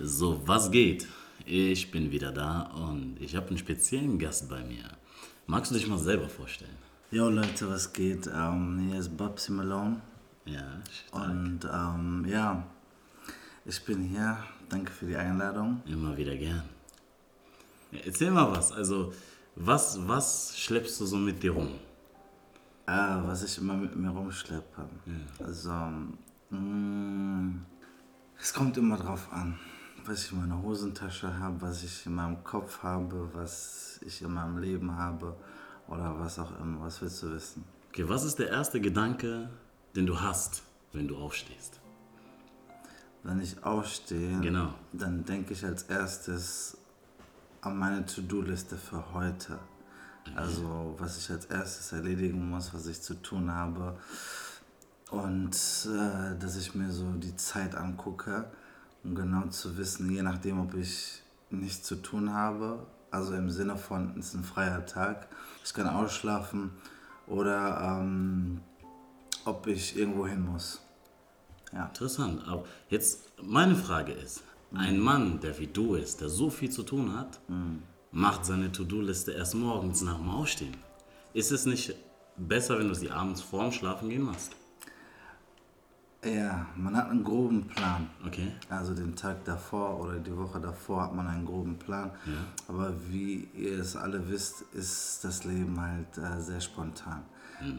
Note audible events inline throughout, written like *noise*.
So, was geht? Ich bin wieder da und ich habe einen speziellen Gast bei mir. Magst du dich mal selber vorstellen? Jo Leute, was geht? Ähm, hier ist Babsi Malone. Ja, stark. Und ähm, ja, ich bin hier. Danke für die Einladung. Immer wieder gern. Ja, erzähl mal was. Also, was, was schleppst du so mit dir rum? Ah, was ich immer mit mir rumschleppe. Also, mh, es kommt immer drauf an, was ich in meiner Hosentasche habe, was ich in meinem Kopf habe, was ich in meinem Leben habe oder was auch immer. Was willst du wissen? Okay, was ist der erste Gedanke, den du hast, wenn du aufstehst? Wenn ich aufstehe, Genau. dann denke ich als erstes an meine To-Do-Liste für heute. Also was ich als erstes erledigen muss, was ich zu tun habe. Und äh, dass ich mir so die Zeit angucke, um genau zu wissen, je nachdem, ob ich nichts zu tun habe, also im Sinne von, es ist ein freier Tag, ich kann ausschlafen oder ähm, ob ich irgendwo hin muss. Ja. Interessant. Aber jetzt, meine Frage ist, ein Mann, der wie du ist, der so viel zu tun hat, macht seine To-Do-Liste erst morgens nach dem Aufstehen. Ist es nicht besser, wenn du sie abends vorm Schlafen gehen machst? Ja, man hat einen groben Plan. Okay. Also den Tag davor oder die Woche davor hat man einen groben Plan. Aber wie ihr es alle wisst, ist das Leben halt äh, sehr spontan.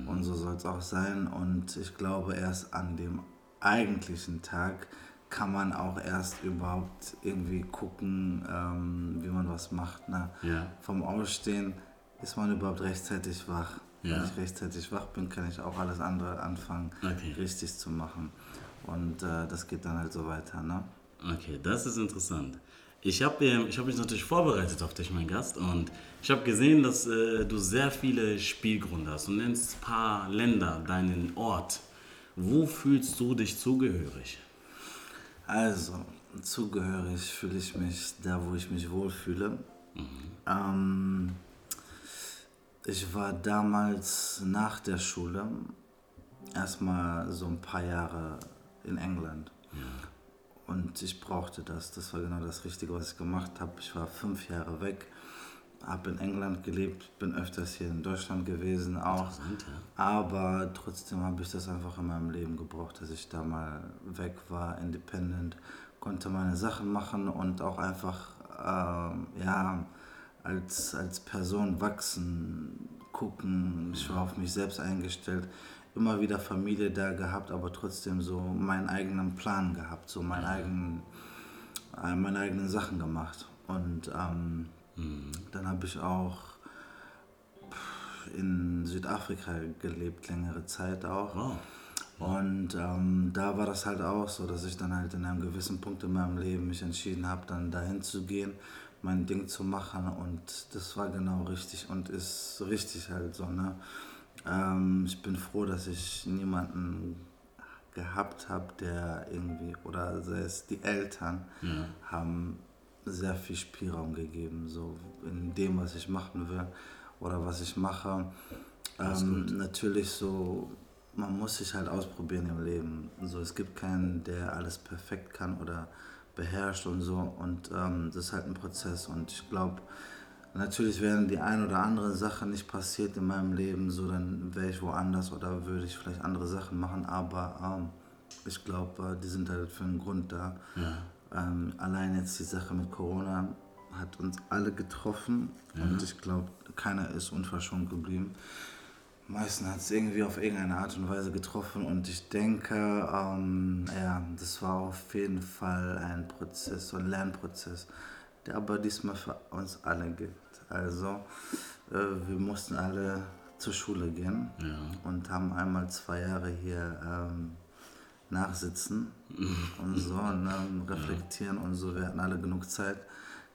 Und so soll es auch sein. Und ich glaube, erst an dem eigentlichen Tag kann man auch erst überhaupt irgendwie gucken, ähm, wie man was macht. Ne? Ja. Vom Ausstehen ist man überhaupt rechtzeitig wach. Ja. Wenn ich rechtzeitig wach bin, kann ich auch alles andere anfangen, Okay. richtig zu machen. Und äh, das geht dann halt so weiter. Ne? Okay, das ist interessant. Ich habe ich hab mich natürlich vorbereitet auf dich, mein Gast, und ich habe gesehen, dass äh, du sehr viele Spielgründe hast. Du nennst ein paar Länder, deinen Ort. Wo fühlst du dich zugehörig? Also, zugehörig fühle ich mich da, wo ich mich wohlfühle. Ähm, ich war damals nach der Schule erstmal so ein paar Jahre in England. Und ich brauchte das. Das war genau das Richtige, was ich gemacht habe. Ich war fünf Jahre weg, habe in England gelebt, bin öfters hier in Deutschland gewesen auch. Ja. Aber trotzdem habe ich das einfach in meinem Leben gebraucht, dass ich da mal weg war, independent, konnte meine Sachen machen und auch einfach ähm, ja, als, als Person wachsen, gucken. Ich war auf mich selbst eingestellt, immer wieder Familie da gehabt, aber trotzdem so meinen eigenen Plan gehabt, so meinen eigenen, äh, meine eigenen Sachen gemacht. Und ähm, dann habe ich auch in Südafrika gelebt, längere Zeit auch. Wow. Und ähm, da war das halt auch so, dass ich dann halt in einem gewissen Punkt in meinem Leben mich entschieden habe, dann dahin zu gehen, mein Ding zu machen. Und das war genau richtig und ist richtig halt so. Ne? Ähm, ich bin froh, dass ich niemanden gehabt habe, der irgendwie, oder sei es die Eltern, haben sehr viel Spielraum gegeben, so in dem, was ich machen will oder was ich mache. Ähm, natürlich so, man muss sich halt ausprobieren im Leben. So, es gibt keinen, der alles perfekt kann oder beherrscht und so. Und ähm, das ist halt ein Prozess. Und ich glaube, natürlich wären die ein oder andere Sachen nicht passiert in meinem Leben, so dann wäre ich woanders oder würde ich vielleicht andere Sachen machen. Aber ähm, ich glaube, die sind halt für einen Grund da. Ähm, allein jetzt die Sache mit Corona hat uns alle getroffen und ich glaube, keiner ist unverschont geblieben. Meisten hat es irgendwie auf irgendeine Art und Weise getroffen und ich denke, ähm, ja, das war auf jeden Fall ein Prozess, so ein Lernprozess, der aber diesmal für uns alle gilt. Also, äh, wir mussten alle zur Schule gehen und haben einmal zwei Jahre hier ähm, nachsitzen *laughs* und so ne, reflektieren und so. Wir hatten alle genug Zeit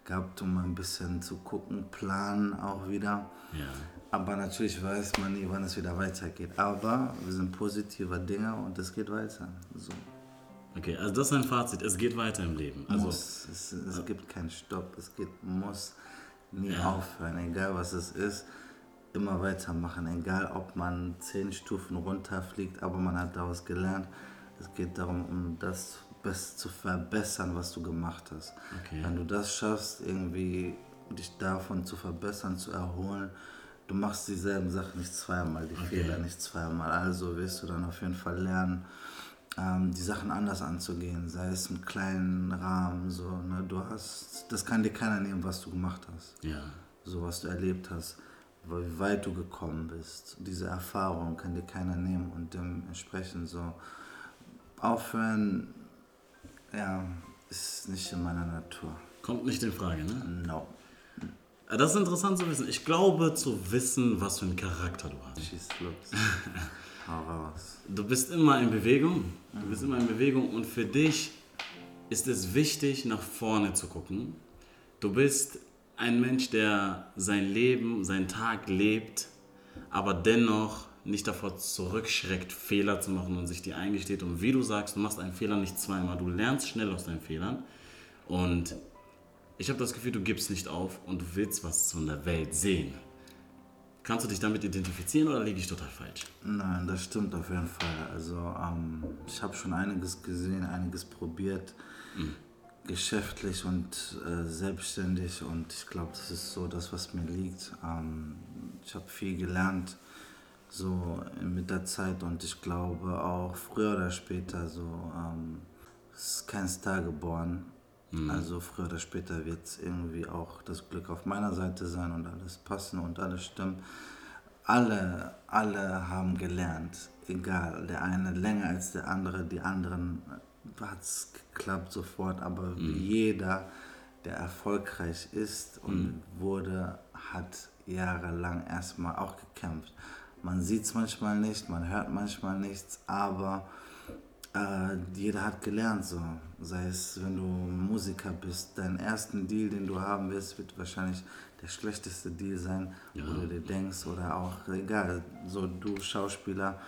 gehabt, um ein bisschen zu gucken, planen auch wieder. Ja. Aber natürlich weiß man nie, wann es wieder weitergeht. Aber wir sind positiver Dinge und es geht weiter. So. Okay, also das ist ein Fazit. Es geht weiter im Leben. Also, muss. Es, es gibt keinen Stopp. Es geht, muss nie aufhören. Egal was es ist, immer weitermachen. Egal ob man zehn Stufen runterfliegt, aber man hat daraus gelernt. Es geht darum, um das best zu verbessern, was du gemacht hast. Okay. Wenn du das schaffst, irgendwie dich davon zu verbessern, zu erholen, du machst dieselben Sachen nicht zweimal, die Fehler nicht zweimal. Also wirst du dann auf jeden Fall lernen, ähm, die Sachen anders anzugehen, sei es im kleinen Rahmen. So, ne? Du hast, das kann dir keiner nehmen, was du gemacht hast, Ja. so was du erlebt hast, wie weit du gekommen bist. Diese Erfahrung kann dir keiner nehmen und dementsprechend so aufhören, ja, ist nicht in meiner Natur. Kommt nicht in Frage, ne? No. Äh, Das ist interessant zu wissen. Ich glaube zu wissen, was für einen Charakter du hast. Schieß los. *laughs* Hau raus. Du bist immer in Bewegung. Du bist immer in Bewegung und für dich ist es wichtig, nach vorne zu gucken. Du bist ein Mensch, der sein Leben, seinen Tag lebt, aber dennoch nicht davor zurückschreckt, Fehler zu machen und sich die eingesteht. Und wie du sagst, du machst einen Fehler nicht zweimal. Du lernst schnell aus deinen Fehlern. Und ich habe das Gefühl, du gibst nicht auf und du willst was von der Welt sehen. Kannst du dich damit identifizieren oder liege ich total falsch? Nein, das stimmt auf jeden Fall. Also ähm, ich habe schon einiges gesehen, einiges probiert, geschäftlich und äh, selbstständig und ich glaube, das ist so das, was mir liegt. Ähm, ich habe viel gelernt so mit der Zeit und ich glaube auch früher oder später so ähm, es ist kein Star geboren. Also früher oder später wird es irgendwie auch das Glück auf meiner Seite sein und alles passen und alles stimmen. Alle, alle haben gelernt, egal, der eine länger als der andere, die anderen hat es geklappt sofort, aber jeder, der erfolgreich ist und wurde, hat jahrelang erstmal auch gekämpft. Man sieht es manchmal nicht, man hört manchmal nichts, aber äh, jeder hat gelernt so. Sei es, wenn du Musiker bist, deinen ersten Deal, den du haben wirst, wird wahrscheinlich der schlechteste Deal sein, wo du dir denkst, oder auch, egal, so du Schauspieler,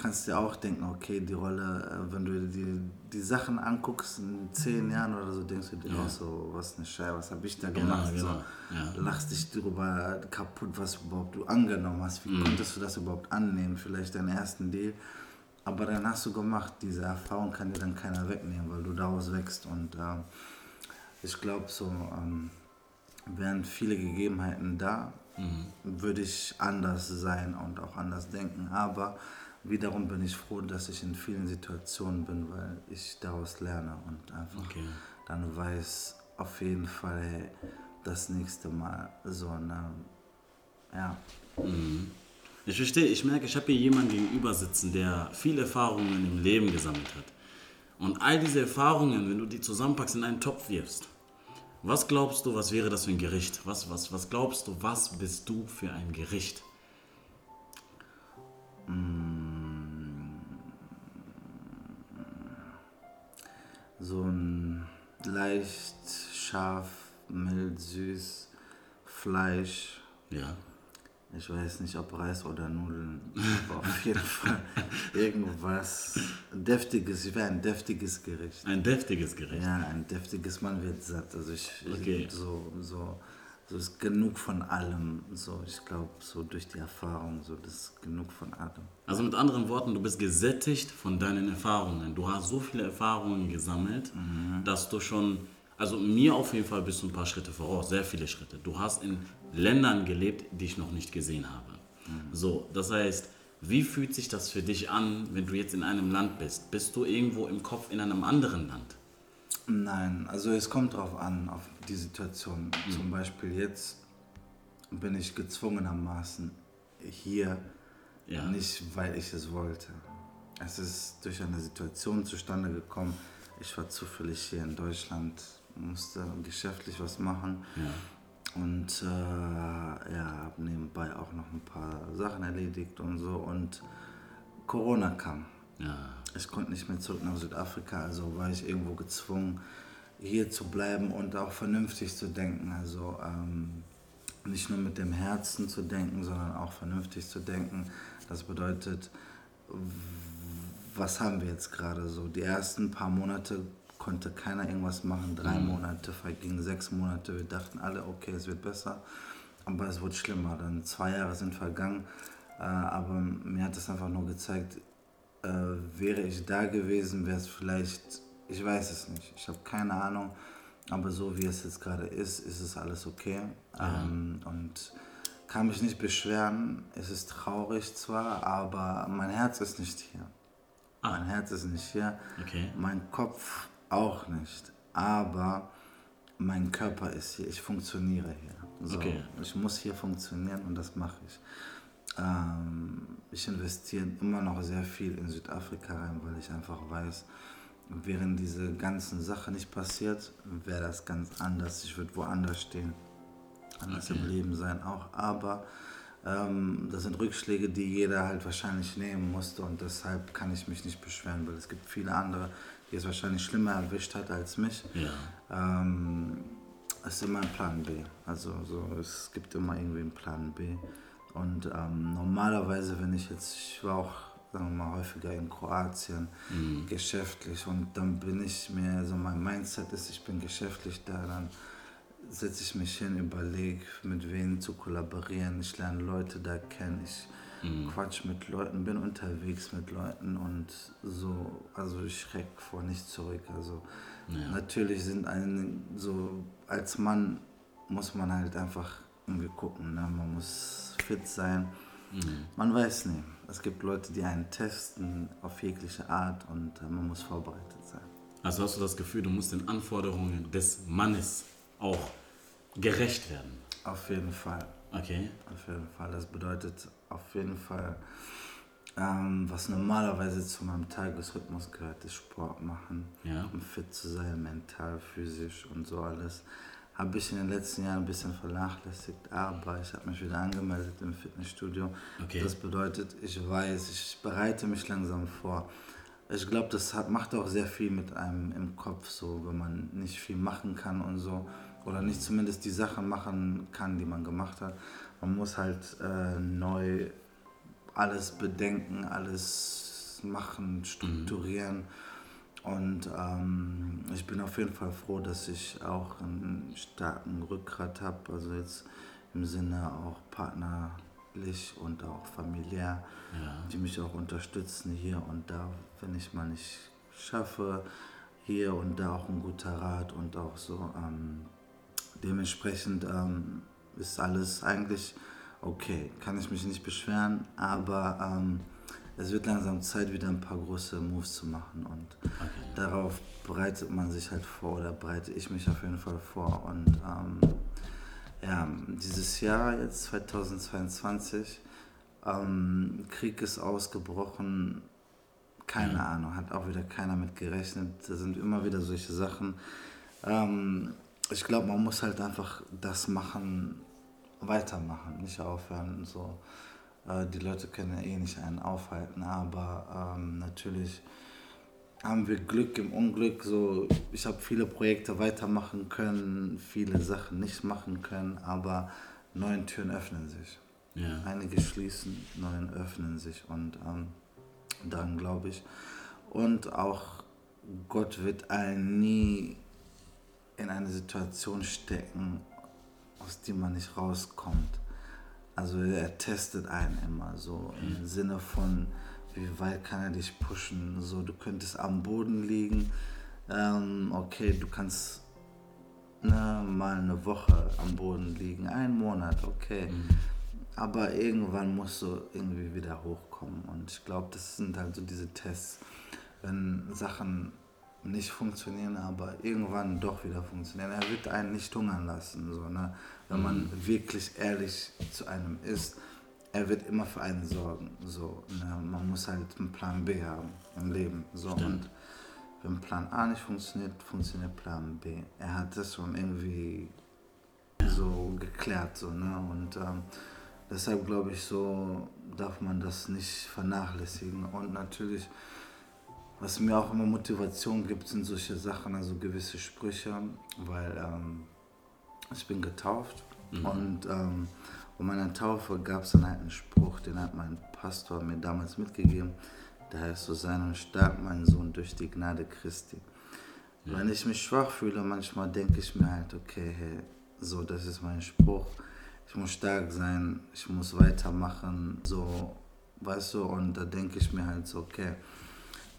kannst dir auch denken, okay, die Rolle, äh, wenn du die, die Sachen anguckst in zehn Jahren oder so, denkst du dir auch so, was eine Scheiße, was habe ich da gemacht? genau, so, ja. Lachst dich darüber kaputt, was überhaupt du angenommen hast. Wie konntest du das überhaupt annehmen? Vielleicht deinen ersten Deal. Aber dann hast du gemacht, diese Erfahrung kann dir dann keiner wegnehmen, weil du daraus wächst. Und ähm, ich glaube, so ähm, wären viele Gegebenheiten da, würde ich anders sein und auch anders denken. Aber wiederum bin ich froh, dass ich in vielen Situationen bin, weil ich daraus lerne und einfach Okay. dann weiß auf jeden Fall, hey, das nächste Mal so eine, ja, Ich verstehe, ich merke, ich habe hier jemanden gegenüber sitzen, der viele Erfahrungen im Leben gesammelt hat. Und all diese Erfahrungen, wenn du die zusammenpackst, in einen Topf wirfst, was glaubst du, was wäre das für ein Gericht? Was, was, was glaubst du, was bist du für ein Gericht? So ein leicht scharf, mild, süß, Fleisch. Ja. Ich weiß nicht, ob Reis oder Nudeln, aber auf *laughs* jeden Fall irgendwas deftiges. Ich wäre ein deftiges Gericht. Ein deftiges Gericht. Ja, ein deftiges, man wird satt. Also ich, Okay. ich so, so, so ist genug von allem. So, ich glaube, so durch die Erfahrung, so das ist genug von allem. Also mit anderen Worten, du bist gesättigt von deinen Erfahrungen. Du hast so viele Erfahrungen gesammelt, dass du schon, also mir auf jeden Fall bist du ein paar Schritte voraus, sehr viele Schritte. Du hast in Ländern gelebt, die ich noch nicht gesehen habe. So, das heißt, wie fühlt sich das für dich an, wenn du jetzt in einem Land bist? Bist du irgendwo im Kopf in einem anderen Land? Nein, also es kommt drauf an, auf die Situation. Zum Beispiel jetzt bin ich gezwungenermaßen hier, Ja. nicht weil ich es wollte. Es ist durch eine Situation zustande gekommen. Ich war zufällig hier in Deutschland, musste geschäftlich was machen Ja. und äh, ja, habe nebenbei auch noch ein paar Sachen erledigt und so. Und Corona kam. Ja. Ich konnte nicht mehr zurück nach Südafrika, also war ich irgendwo gezwungen, hier zu bleiben und auch vernünftig zu denken. Also ähm, nicht nur mit dem Herzen zu denken, sondern auch vernünftig zu denken. Das bedeutet, was haben wir jetzt gerade so? Die ersten paar Monate konnte keiner irgendwas machen, drei Monate vergingen, sechs Monate. Wir dachten alle, okay, es wird besser, aber es wurde schlimmer. Dann zwei Jahre sind vergangen, äh, aber mir hat es einfach nur gezeigt, äh, wäre ich da gewesen, wäre es vielleicht Ich weiß es nicht. Ich habe keine Ahnung. Aber so wie es jetzt gerade ist, ist es alles okay. Ähm, und kann mich nicht beschweren. Es ist traurig zwar, aber mein Herz ist nicht hier. Ah. Mein Herz ist nicht hier. Okay. Mein Kopf auch nicht. Aber mein Körper ist hier. Ich funktioniere hier. So, okay. Ich muss hier funktionieren und das mache ich. Ähm, ich investiere immer noch sehr viel in Südafrika rein, weil ich einfach weiß, während diese ganzen Sachen nicht passiert, wäre das ganz anders. Ich würde woanders stehen. Anders okay. im Leben sein auch. Aber ähm, das sind Rückschläge, die jeder halt wahrscheinlich nehmen musste und deshalb kann ich mich nicht beschweren, weil es gibt viele andere, die es wahrscheinlich schlimmer erwischt hat als mich. Ja. Ähm, es ist immer ein Plan B. Also so, es gibt immer irgendwie einen Plan B. Und ähm, normalerweise, wenn ich jetzt, ich war auch sagen wir mal häufiger in Kroatien, mhm. geschäftlich und dann bin ich mir, so mein Mindset ist, ich bin geschäftlich da, dann setze ich mich hin, überlege, mit wem zu kollaborieren, ich lerne Leute da kennen, ich mhm. quatsch mit Leuten, bin unterwegs mit Leuten und so, also ich schreck vor nichts zurück. Also ja. natürlich sind einen so als Mann muss man halt einfach irgendwie gucken, ne? man muss fit sein. Mhm. Man weiß nie. Es gibt Leute, die einen testen auf jegliche Art und äh, man muss vorbereitet sein. Also hast du das Gefühl, du musst den Anforderungen des Mannes auch gerecht werden? Auf jeden Fall. Okay. Auf jeden Fall. Das bedeutet auf jeden Fall, ähm, was normalerweise zu meinem Tagesrhythmus gehört, ist Sport machen, ja. um fit zu sein, mental, physisch und so alles. Habe ich in den letzten Jahren ein bisschen vernachlässigt, aber ich habe mich wieder angemeldet im Fitnessstudio. Okay. Das bedeutet, ich weiß, ich bereite mich langsam vor. Ich glaube, das hat, macht auch sehr viel mit einem im Kopf, so wenn man nicht viel machen kann und so oder nicht zumindest die Sachen machen kann, die man gemacht hat. Man muss halt äh, neu alles bedenken, alles machen, strukturieren. Mhm. Und ähm, ich bin auf jeden Fall froh, dass ich auch einen starken Rückgrat habe, also jetzt im Sinne auch partnerlich und auch familiär, ja. die mich auch unterstützen hier und da, wenn ich mal nicht schaffe, hier und da auch ein guter Rat und auch so ähm, dementsprechend ähm, ist alles eigentlich okay, kann ich mich nicht beschweren, aber ähm, es wird langsam Zeit, wieder ein paar große Moves zu machen und okay. darauf bereitet man sich halt vor oder bereite ich mich auf jeden Fall vor und ähm, ja, dieses Jahr jetzt 2022, ähm, Krieg ist ausgebrochen, keine ja. Ahnung, hat auch wieder keiner mit gerechnet, da sind immer wieder solche Sachen. Ähm, ich glaube, man muss halt einfach das machen, weitermachen, nicht aufhören. So. Äh, die Leute können ja eh nicht einen aufhalten, aber ähm, natürlich haben wir Glück im Unglück. So, ich habe viele Projekte weitermachen können, viele Sachen nicht machen können, aber neue Türen öffnen sich. Ja. Einige schließen, neue öffnen sich und ähm, dann glaube ich. Und auch Gott wird einen nie in eine Situation stecken, aus der man nicht rauskommt. Also er testet einen immer so im Sinne von, wie weit kann er dich pushen. So, du könntest am Boden liegen, ähm, okay, du kannst ne, mal eine Woche am Boden liegen, einen Monat, okay. Mhm. Aber irgendwann musst du irgendwie wieder hochkommen. Und ich glaube, das sind halt so diese Tests, wenn Sachen nicht funktionieren, aber irgendwann doch wieder funktionieren. Er wird einen nicht hungern lassen, so, ne? wenn man mhm. wirklich ehrlich zu einem ist. Er wird immer für einen sorgen. So, ne? Man muss halt einen Plan B haben im Leben. So. Und wenn Plan A nicht funktioniert, funktioniert Plan B. Er hat das schon irgendwie so geklärt. So, ne? Und ähm, deshalb glaube ich, so darf man das nicht vernachlässigen. Und natürlich was mir auch immer Motivation gibt, sind solche Sachen, also gewisse Sprüche, weil ähm, ich bin getauft mhm. und ähm, bei meiner Taufe gab es dann halt einen Spruch, den hat mein Pastor mir damals mitgegeben. Der heißt so, sein und stark, mein Sohn, durch die Gnade Christi. Ja. Wenn ich mich schwach fühle, manchmal denke ich mir halt, okay, hey, so, das ist mein Spruch. Ich muss stark sein, ich muss weitermachen, so, weißt du, und da denke ich mir halt so, okay,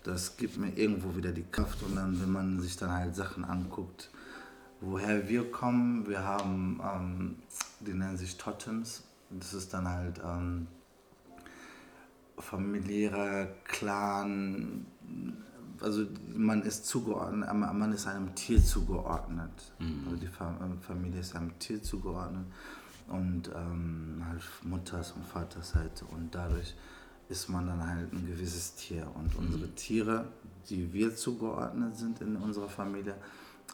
das gibt mir irgendwo wieder die Kraft und dann, wenn man sich dann halt Sachen anguckt, woher wir kommen, wir haben, ähm, die nennen sich Totems, das ist dann halt ähm, familiärer Clan, also man ist zugeordnet, man ist einem Tier zugeordnet. Mhm. Also die Familie ist einem Tier zugeordnet und ähm, halt Mutters und Vaterseite und dadurch ist man dann halt ein gewisses Tier. Und mhm. unsere Tiere, die wir zugeordnet sind in unserer Familie,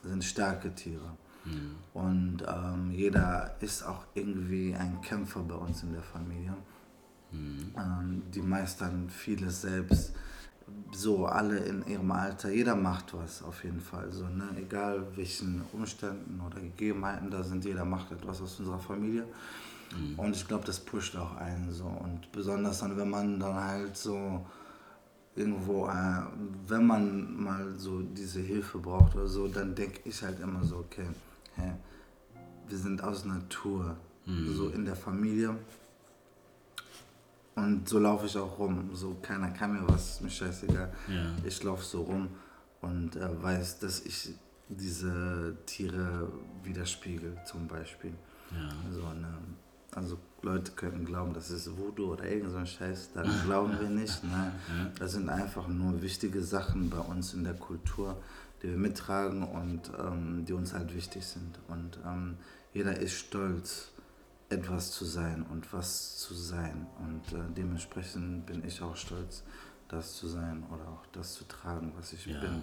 sind starke Tiere. Mhm. Und ähm, jeder ist auch irgendwie ein Kämpfer bei uns in der Familie. Mhm. Ähm, die meistern vieles selbst so alle in ihrem Alter, jeder macht was auf jeden Fall. So, ne? Egal welchen Umständen oder Gegebenheiten da sind, jeder macht etwas aus unserer Familie. Mhm. Und ich glaube, das pusht auch einen so. Und besonders dann, wenn man dann halt so irgendwo, äh, wenn man mal so diese Hilfe braucht oder so, dann denke ich halt immer so, okay, hä, wir sind aus Natur, mhm. so in der Familie und so laufe ich auch rum. So keiner kann mir was, mir scheißegal. Ja. Ich laufe so rum und äh, weiß, dass ich diese Tiere widerspiegel, zum Beispiel. Ja. So, ne, also Leute könnten glauben, das ist Voodoo oder irgend so ein Scheiß. Daran *laughs* glauben wir nicht. Nein. Das sind einfach nur wichtige Sachen bei uns in der Kultur, die wir mittragen und ähm, die uns halt wichtig sind. Und ähm, jeder ist stolz etwas zu sein und was zu sein. Und äh, dementsprechend bin ich auch stolz, das zu sein oder auch das zu tragen, was ich ja. bin.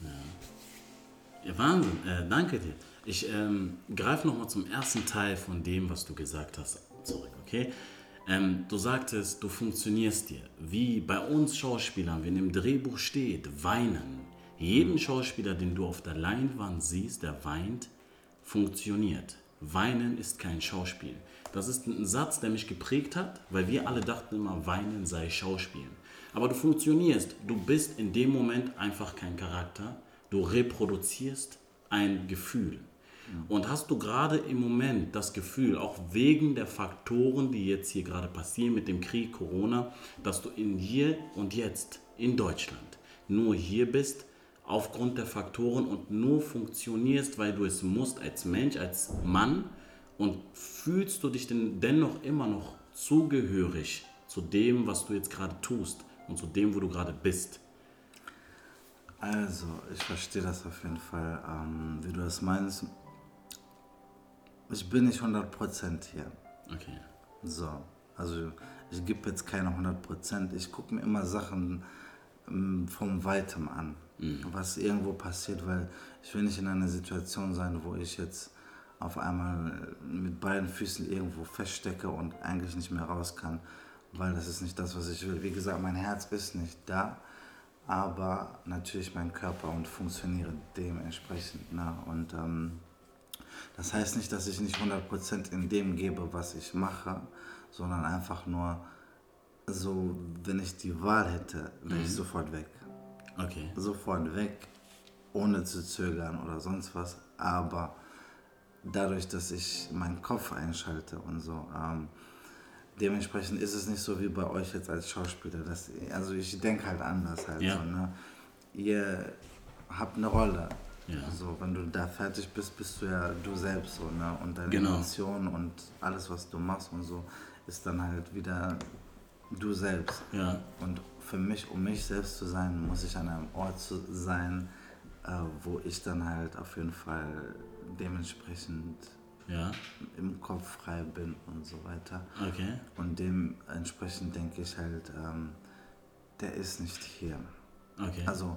Ja. ja Wahnsinn, äh, danke dir. Ich ähm, greife nochmal zum ersten Teil von dem, was du gesagt hast, zurück, okay? Ähm, du sagtest, du funktionierst dir. Wie bei uns Schauspielern, wenn im Drehbuch steht, weinen. Jeden Schauspieler, den du auf der Leinwand siehst, der weint, funktioniert. Weinen ist kein Schauspiel. Das ist ein Satz, der mich geprägt hat, weil wir alle dachten immer, Weinen sei Schauspielen. Aber du funktionierst, du bist in dem Moment einfach kein Charakter, du reproduzierst ein Gefühl. Und hast du gerade im Moment das Gefühl, auch wegen der Faktoren, die jetzt hier gerade passieren mit dem Krieg, Corona, dass du in hier und jetzt in Deutschland nur hier bist, aufgrund der Faktoren und nur funktionierst, weil du es musst als Mensch, als Mann und fühlst du dich denn dennoch immer noch zugehörig zu dem, was du jetzt gerade tust und zu dem, wo du gerade bist? Also, ich verstehe das auf jeden Fall, ähm, wie du das meinst. Ich bin nicht 100% hier. Okay. So, also ich gebe jetzt keine 100%. Ich gucke mir immer Sachen ähm, vom Weitem an mhm. was irgendwo passiert, weil ich will nicht in einer Situation sein, wo ich jetzt auf einmal mit beiden Füßen irgendwo feststecke und eigentlich nicht mehr raus kann, weil das ist nicht das, was ich will. Wie gesagt, mein Herz ist nicht da, aber natürlich mein Körper und funktioniere dementsprechend. Ne? Und ähm, das heißt nicht, dass ich nicht 100% in dem gebe, was ich mache, sondern einfach nur so, wenn ich die Wahl hätte, wäre mhm. ich sofort weg. Okay. Sofort weg, ohne zu zögern oder sonst was. Aber dadurch, dass ich meinen Kopf einschalte und so, ähm, dementsprechend ist es nicht so wie bei euch jetzt als Schauspieler. Dass, also ich denke halt anders halt. Ja. So, ne? Ihr habt eine Rolle. Ja. So, wenn du da fertig bist, bist du ja du selbst so, ne? Und deine genau. Emotionen und alles, was du machst und so, ist dann halt wieder du selbst. Ja. Und für mich, um mich selbst zu sein, muss ich an einem Ort sein, äh, wo ich dann halt auf jeden Fall dementsprechend ja. im Kopf frei bin und so weiter. Okay. Und dementsprechend denke ich halt, ähm, der ist nicht hier. Okay. Also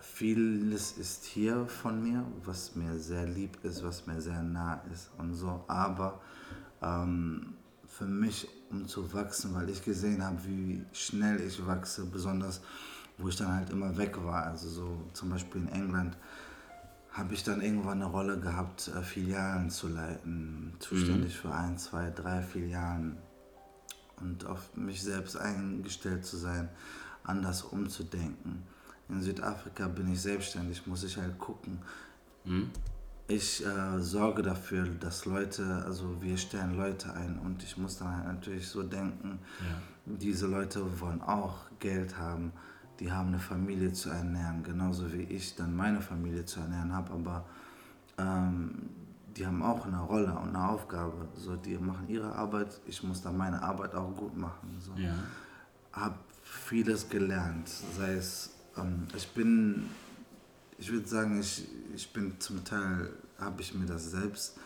vieles ist hier von mir, was mir sehr lieb ist, was mir sehr nah ist und so, aber ähm, für mich, um zu wachsen, weil ich gesehen habe, wie schnell ich wachse, besonders wo ich dann halt immer weg war. Also so zum Beispiel in England habe ich dann irgendwann eine Rolle gehabt, äh, Filialen zu leiten, zuständig mhm. für ein, zwei, drei Filialen und auf mich selbst eingestellt zu sein, anders umzudenken. In Südafrika bin ich selbstständig, muss ich halt gucken. Mhm ich äh, sorge dafür, dass Leute, also wir stellen Leute ein und ich muss dann halt natürlich so denken, ja. diese Leute wollen auch Geld haben, die haben eine Familie zu ernähren, genauso wie ich dann meine Familie zu ernähren habe, aber ähm, die haben auch eine Rolle und eine Aufgabe. So, die machen ihre Arbeit, ich muss dann meine Arbeit auch gut machen. So. Ja. Hab vieles gelernt, sei es, ähm, ich bin, ich würde sagen, ich, ich bin zum Teil, habe ich mir das selbst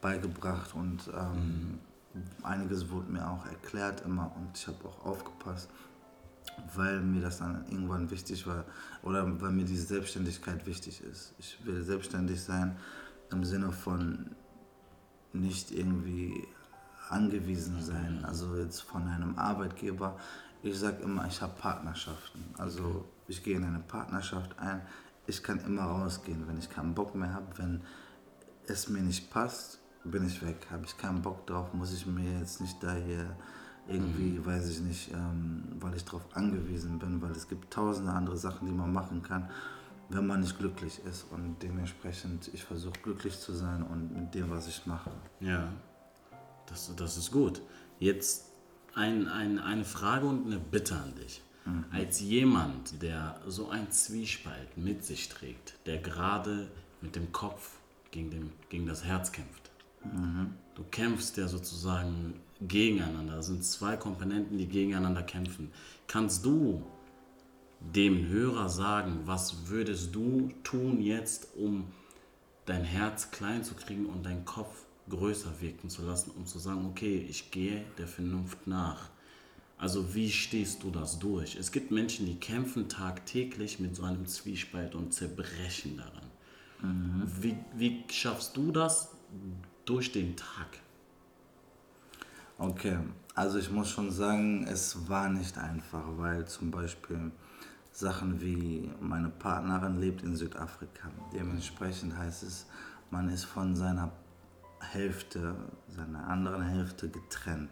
beigebracht und ähm, mhm. einiges wurde mir auch erklärt immer und ich habe auch aufgepasst, weil mir das dann irgendwann wichtig war oder weil mir diese Selbstständigkeit wichtig ist. Ich will selbstständig sein im Sinne von nicht irgendwie angewiesen sein, also jetzt von einem Arbeitgeber. Ich sage immer, ich habe Partnerschaften. Also ich gehe in eine Partnerschaft ein. Ich kann immer rausgehen, wenn ich keinen Bock mehr habe, wenn es mir nicht passt, bin ich weg. Habe ich keinen Bock drauf, muss ich mir jetzt nicht da hier irgendwie, mhm. weiß ich nicht, ähm, weil ich darauf angewiesen bin, weil es gibt tausende andere Sachen, die man machen kann, wenn man nicht glücklich ist. Und dementsprechend, ich versuche glücklich zu sein und mit dem, was ich mache. Ja, das, das ist gut. Jetzt ein, ein, eine Frage und eine Bitte an dich. Mhm. Als jemand, der so ein Zwiespalt mit sich trägt, der gerade mit dem Kopf gegen, dem, gegen das Herz kämpft. Mhm. Du kämpfst ja sozusagen gegeneinander. Das sind zwei Komponenten, die gegeneinander kämpfen. Kannst du dem Hörer sagen, was würdest du tun jetzt, um dein Herz klein zu kriegen und deinen Kopf größer wirken zu lassen, um zu sagen, okay, ich gehe der Vernunft nach. Also wie stehst du das durch? Es gibt Menschen, die kämpfen tagtäglich mit so einem Zwiespalt und zerbrechen daran. Mhm. Wie, wie schaffst du das durch den Tag? Okay, also ich muss schon sagen, es war nicht einfach, weil zum Beispiel Sachen wie meine Partnerin lebt in Südafrika. Dementsprechend heißt es, man ist von seiner Hälfte, seiner anderen Hälfte getrennt.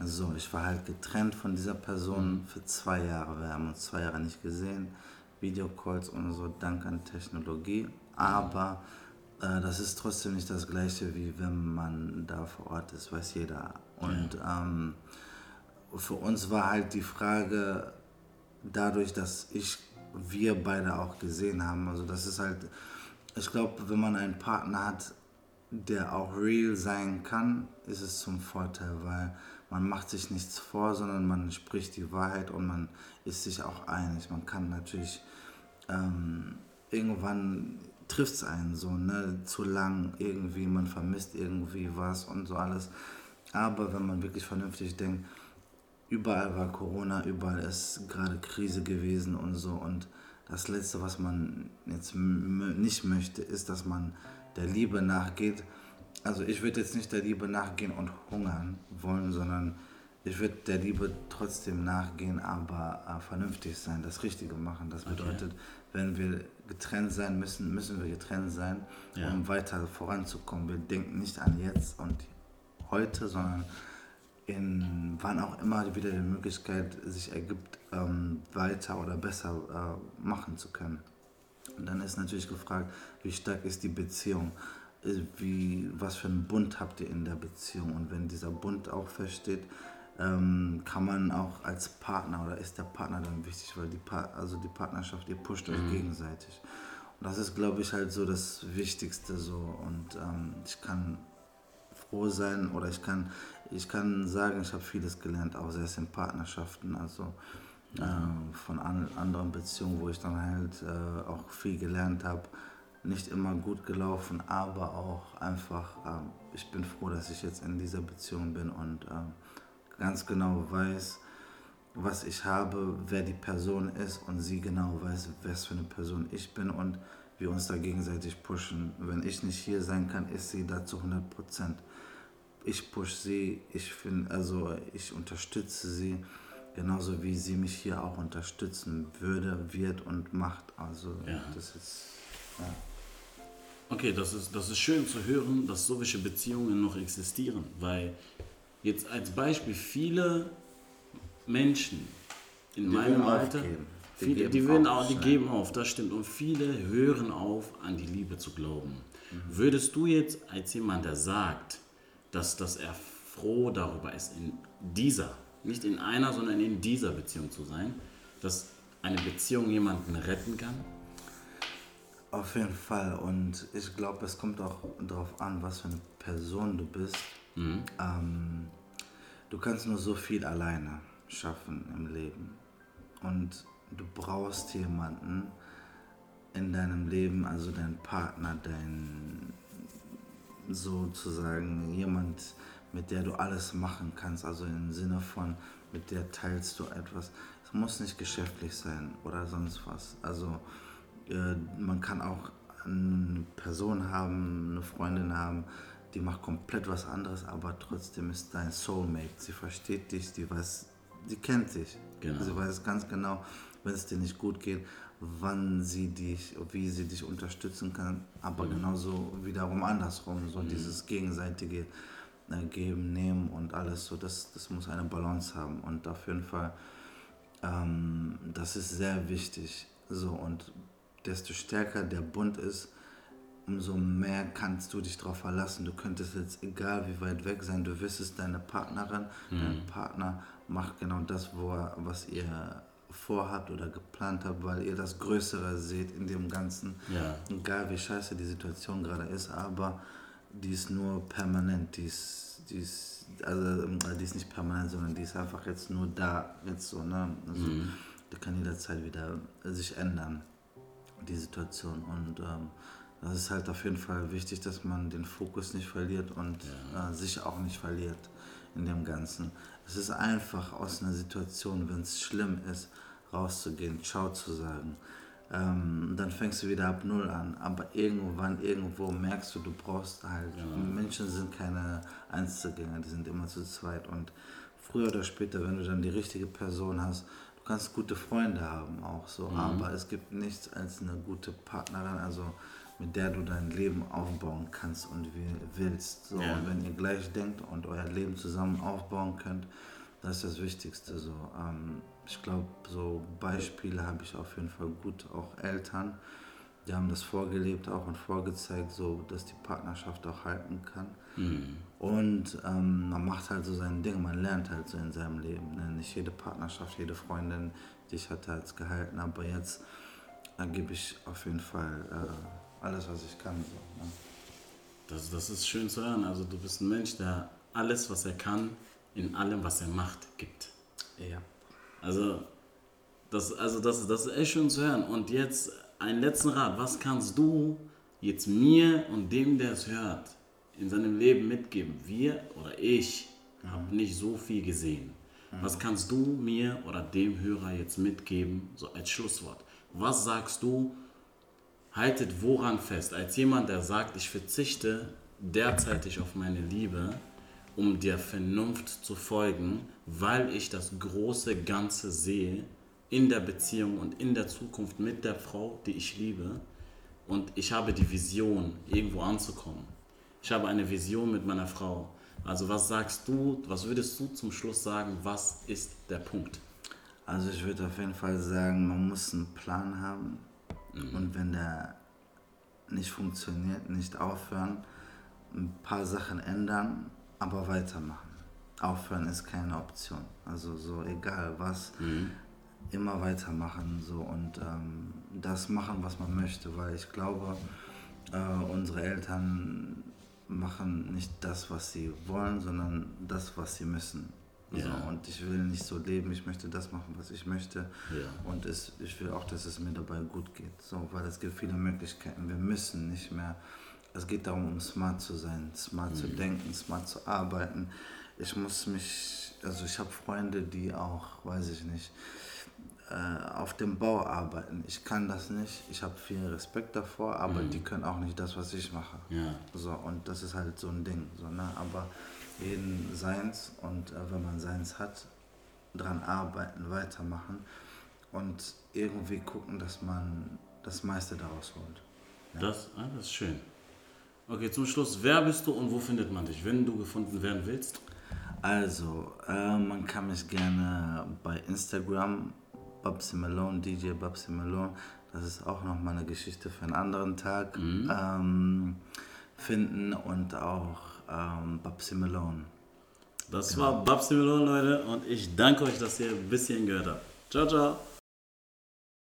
So, ich war halt getrennt von dieser Person für zwei Jahre. Wir haben uns zwei Jahre nicht gesehen. Videocalls und so, dank an Technologie. Aber äh, das ist trotzdem nicht das gleiche, wie wenn man da vor Ort ist, weiß jeder. Und ähm, für uns war halt die Frage, dadurch, dass ich, wir beide auch gesehen haben, also das ist halt, ich glaube, wenn man einen Partner hat, der auch real sein kann, ist es zum Vorteil, weil man macht sich nichts vor, sondern man spricht die Wahrheit und man ist sich auch einig. Man kann natürlich ähm, irgendwann trifft es einen so, ne, zu lang irgendwie, man vermisst irgendwie was und so alles. Aber wenn man wirklich vernünftig denkt, überall war Corona, überall ist gerade Krise gewesen und so. Und das Letzte, was man jetzt nicht möchte, ist, dass man der Liebe nachgeht. Also ich würde jetzt nicht der Liebe nachgehen und hungern wollen, sondern ich würde der Liebe trotzdem nachgehen, aber äh, vernünftig sein, das Richtige machen. Das bedeutet, okay. wenn wir getrennt sein müssen, müssen wir getrennt sein, ja. um weiter voranzukommen. Wir denken nicht an jetzt und heute, sondern in wann auch immer wieder die Möglichkeit sich ergibt, ähm, weiter oder besser äh, machen zu können. Und dann ist natürlich gefragt, wie stark ist die Beziehung? Äh, wie, was für einen Bund habt ihr in der Beziehung? Und wenn dieser Bund auch feststeht, ähm, kann man auch als Partner oder ist der Partner dann wichtig, weil die, pa also die Partnerschaft, ihr pusht euch mhm. gegenseitig. Und das ist, glaube ich, halt so das Wichtigste so. Und ähm, ich kann froh sein oder ich kann, ich kann sagen, ich habe vieles gelernt, auch selbst in Partnerschaften, also äh, von an, anderen Beziehungen, wo ich dann halt äh, auch viel gelernt habe. Nicht immer gut gelaufen, aber auch einfach, äh, ich bin froh, dass ich jetzt in dieser Beziehung bin und ähm, ganz genau weiß, was ich habe, wer die Person ist und sie genau weiß, was für eine Person ich bin und wir uns da gegenseitig pushen. Wenn ich nicht hier sein kann, ist sie da zu 100 Prozent ich push sie, ich finde, also ich unterstütze sie, genauso wie sie mich hier auch unterstützen würde, wird und macht. Also ja. das ist. Ja. Okay, das ist, das ist schön zu hören, dass solche Beziehungen noch existieren, weil jetzt als Beispiel viele Menschen in die meinem Alter, die, viele, die, würden auch, die geben auf, das stimmt, und viele hören auf, an die Liebe zu glauben. Mhm. Würdest du jetzt als jemand, der sagt, dass, dass er froh darüber ist, in dieser, nicht in einer, sondern in dieser Beziehung zu sein, dass eine Beziehung jemanden retten kann? Auf jeden Fall. Und ich glaube, es kommt auch darauf an, was für eine Person du bist. Mhm. Ähm, du kannst nur so viel alleine schaffen im Leben. Und du brauchst jemanden in deinem Leben, also deinen Partner, dein sozusagen jemand, mit der du alles machen kannst. Also im Sinne von, mit der teilst du etwas. Es muss nicht geschäftlich sein oder sonst was. Also äh, man kann auch eine Person haben, eine Freundin haben, die macht komplett was anderes, aber trotzdem ist dein Soulmate. Sie versteht dich, die weiß, sie kennt dich. Genau. Sie weiß ganz genau, wenn es dir nicht gut geht, wann sie dich, wie sie dich unterstützen kann, aber mhm. genauso wiederum andersrum, so mhm. dieses gegenseitige Geben, Nehmen und alles so, das, das muss eine Balance haben und auf jeden Fall, ähm, das ist sehr wichtig. So und desto stärker der Bund ist, umso mehr kannst du dich darauf verlassen. Du könntest jetzt, egal wie weit weg sein, du wissest, deine Partnerin, mhm. dein Partner macht genau das, wo was ihr vorhabt oder geplant habt, weil ihr das Größere seht in dem Ganzen. Ja. Egal wie scheiße die Situation gerade ist, aber die ist nur permanent, die ist, die ist, also die ist nicht permanent, sondern die ist einfach jetzt nur da, jetzt so, ne? Also, mhm. Die kann jederzeit wieder sich ändern, die Situation. Und ähm, das ist halt auf jeden Fall wichtig, dass man den Fokus nicht verliert und ja. äh, sich auch nicht verliert in dem Ganzen. Es ist einfach aus einer Situation, wenn es schlimm ist, rauszugehen, Ciao zu sagen. Ähm, dann fängst du wieder ab Null an. Aber irgendwann, irgendwo merkst du, du brauchst halt. Ja. Menschen sind keine Einzelgänger, die sind immer zu zweit. Und früher oder später, wenn du dann die richtige Person hast, du kannst gute Freunde haben auch so. Mhm. Aber es gibt nichts als eine gute Partnerin, also mit der du dein Leben aufbauen kannst und willst. So, ja. Und wenn ihr gleich denkt und euer Leben zusammen aufbauen könnt, das ist das Wichtigste. So. Ähm, ich glaube, so Beispiele habe ich auf jeden Fall gut. Auch Eltern, die haben das vorgelebt auch und vorgezeigt, so dass die Partnerschaft auch halten kann. Mhm. Und ähm, man macht halt so sein Ding, man lernt halt so in seinem Leben. Ne? Nicht jede Partnerschaft, jede Freundin, die ich hatte, hat es gehalten, aber jetzt äh, gebe ich auf jeden Fall äh, alles, was ich kann. So, ne? das, das ist schön zu hören. Also du bist ein Mensch, der alles, was er kann, in allem, was er macht, gibt. Ja. Also, das, also das, das ist echt schön zu hören. Und jetzt ein letzten Rat. Was kannst du jetzt mir und dem, der es hört, in seinem Leben mitgeben? Wir oder ich mhm. haben nicht so viel gesehen. Mhm. Was kannst du mir oder dem Hörer jetzt mitgeben, so als Schlusswort? Was sagst du, haltet woran fest? Als jemand, der sagt, ich verzichte derzeitig auf meine Liebe, um der Vernunft zu folgen, weil ich das große Ganze sehe in der Beziehung und in der Zukunft mit der Frau, die ich liebe. Und ich habe die Vision, irgendwo anzukommen. Ich habe eine Vision mit meiner Frau. Also was sagst du, was würdest du zum Schluss sagen, was ist der Punkt? Also ich würde auf jeden Fall sagen, man muss einen Plan haben. Mhm. Und wenn der nicht funktioniert, nicht aufhören, ein paar Sachen ändern aber weitermachen. Aufhören ist keine Option. Also so egal was, mhm. immer weitermachen so und ähm, das machen, was man möchte, weil ich glaube, äh, unsere Eltern machen nicht das, was sie wollen, sondern das, was sie müssen. Ja. So, und ich will nicht so leben, ich möchte das machen, was ich möchte. Ja. Und es, ich will auch, dass es mir dabei gut geht. So, weil es gibt viele Möglichkeiten. Wir müssen nicht mehr es geht darum, um smart zu sein, smart mhm. zu denken, smart zu arbeiten. Ich muss mich, also ich habe Freunde, die auch, weiß ich nicht, äh, auf dem Bau arbeiten. Ich kann das nicht, ich habe viel Respekt davor, aber mhm. die können auch nicht das, was ich mache. Ja. So, und das ist halt so ein Ding. So, ne? Aber jeden seins und äh, wenn man seins hat, dran arbeiten, weitermachen und irgendwie gucken, dass man das meiste daraus holt. Ja. Das, ah, das ist schön. Okay, zum Schluss, wer bist du und wo findet man dich, wenn du gefunden werden willst? Also, äh, man kann mich gerne bei Instagram, Babsi Malone, DJ Babsi Malone, das ist auch nochmal eine Geschichte für einen anderen Tag, mhm. ähm, finden und auch ähm, Babsi Malone. Das genau. war Babsi Malone, Leute, und ich danke euch, dass ihr ein bisschen gehört habt. Ciao, ciao.